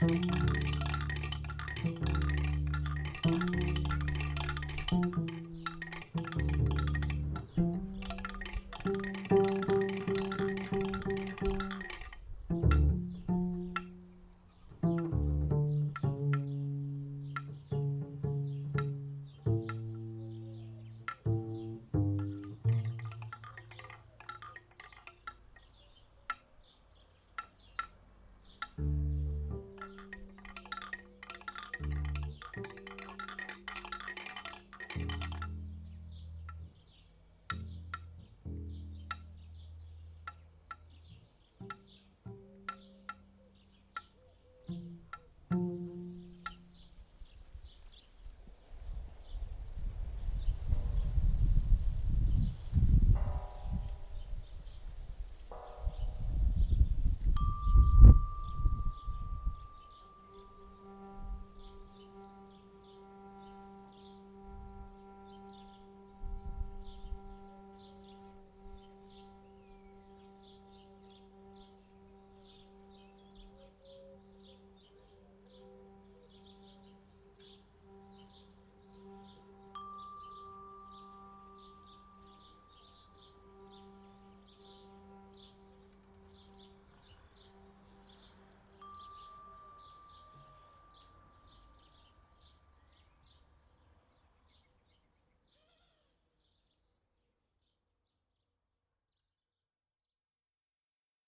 Música